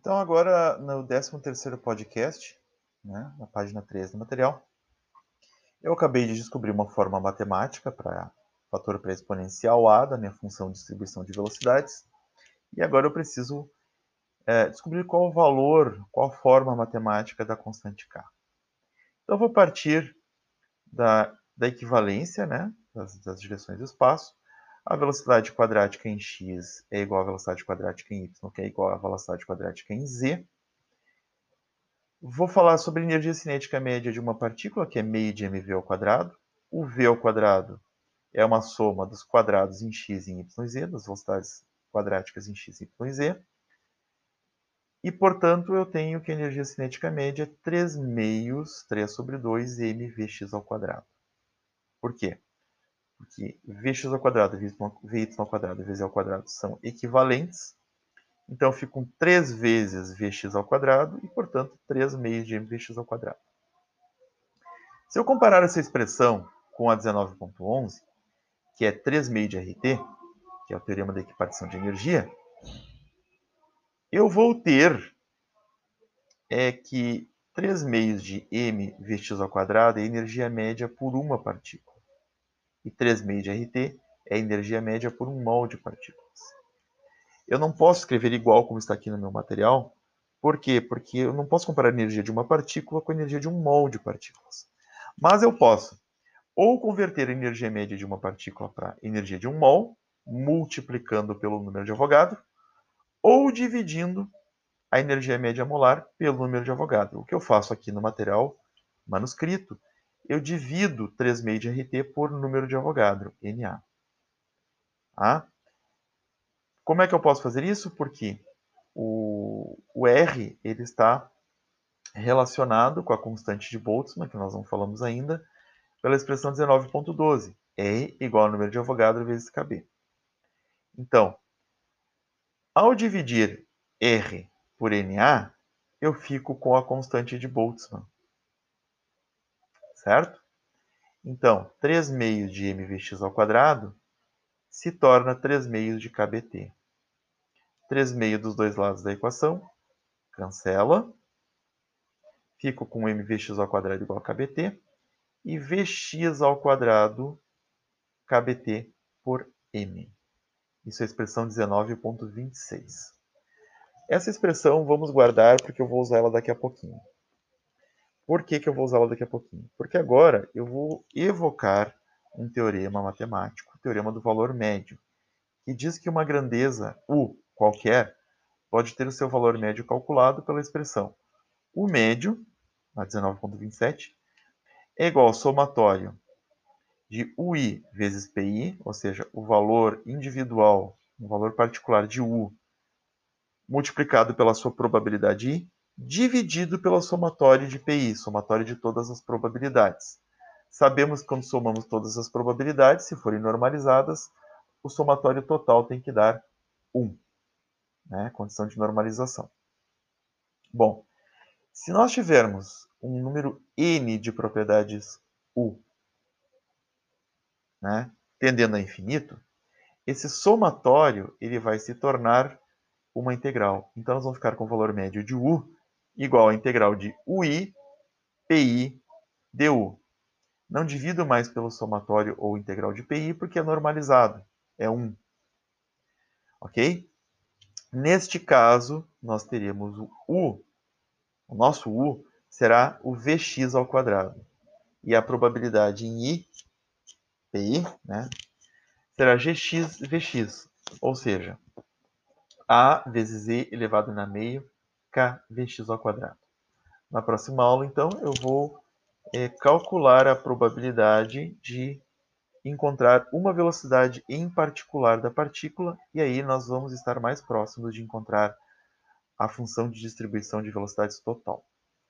Então, agora no 13º podcast, né, na página 3 do material, eu acabei de descobrir uma forma matemática para fator pré-exponencial A da minha função de distribuição de velocidades. E agora eu preciso é, descobrir qual o valor, qual a forma matemática da constante K. Então, eu vou partir da, da equivalência né, das, das direções do espaço. A velocidade quadrática em x é igual à velocidade quadrática em y, que é igual à velocidade quadrática em z. Vou falar sobre a energia cinética média de uma partícula, que é meio de mv ao quadrado. O v ao quadrado é uma soma dos quadrados em x, em y e z, das velocidades quadráticas em x, y e z. E, portanto, eu tenho que a energia cinética média é 3 meios, 3 sobre 2, mvx ao quadrado. Por quê? Porque vx ao quadrado vy ao quadrado vz ao quadrado são equivalentes. Então, ficam 3 vezes vx ao quadrado e, portanto, 3 meios de mvx ao quadrado. Se eu comparar essa expressão com a 19.11, que é 3 meios de RT, que é o teorema da equipartição de energia, eu vou ter é que 3 meios de m ao quadrado é energia média por uma partícula. E 3 meios de RT é a energia média por um mol de partículas. Eu não posso escrever igual como está aqui no meu material. Por quê? Porque eu não posso comparar a energia de uma partícula com a energia de um mol de partículas. Mas eu posso ou converter a energia média de uma partícula para energia de um mol, multiplicando pelo número de Avogadro, ou dividindo a energia média molar pelo número de Avogadro. O que eu faço aqui no material manuscrito, eu divido 3 meios de RT por número de Avogadro, Na. Tá? Como é que eu posso fazer isso? Porque o, o R ele está relacionado com a constante de Boltzmann, que nós não falamos ainda, pela expressão 19.12. E igual ao número de Avogadro vezes KB. Então, ao dividir R por Na, eu fico com a constante de Boltzmann. Certo? Então, 3 meios de mvx ao quadrado se torna 3 meios de kbt. 3 meios dos dois lados da equação. Cancela. Fico com mvx ao quadrado igual a kbt. E vx ao quadrado kbt por m. Isso é a expressão 19.26. Essa expressão vamos guardar porque eu vou usar ela daqui a pouquinho. Por que, que eu vou usá-la daqui a pouquinho? Porque agora eu vou evocar um teorema matemático, o teorema do valor médio, que diz que uma grandeza U qualquer pode ter o seu valor médio calculado pela expressão o médio, a 19.27, é igual ao somatório de UI vezes PI, ou seja, o valor individual, o valor particular de U, multiplicado pela sua probabilidade I, dividido pela somatória de PI, somatória de todas as probabilidades. Sabemos que quando somamos todas as probabilidades, se forem normalizadas, o somatório total tem que dar 1 né? condição de normalização. Bom, se nós tivermos um número n de propriedades U, né, tendendo a infinito, esse somatório ele vai se tornar uma integral. Então, nós vamos ficar com o valor médio de U igual à integral de UI PI du. Não divido mais pelo somatório ou integral de PI, porque é normalizado, é 1. Ok? Neste caso, nós teremos o U, o nosso U será o Vx ao quadrado. E a probabilidade em I, PI, né, será Gx Vx, ou seja, A vezes E elevado na meio, K Vx ao quadrado. Na próxima aula, então, eu vou é, calcular a probabilidade de encontrar uma velocidade em particular da partícula, e aí nós vamos estar mais próximos de encontrar a função de distribuição de velocidades total.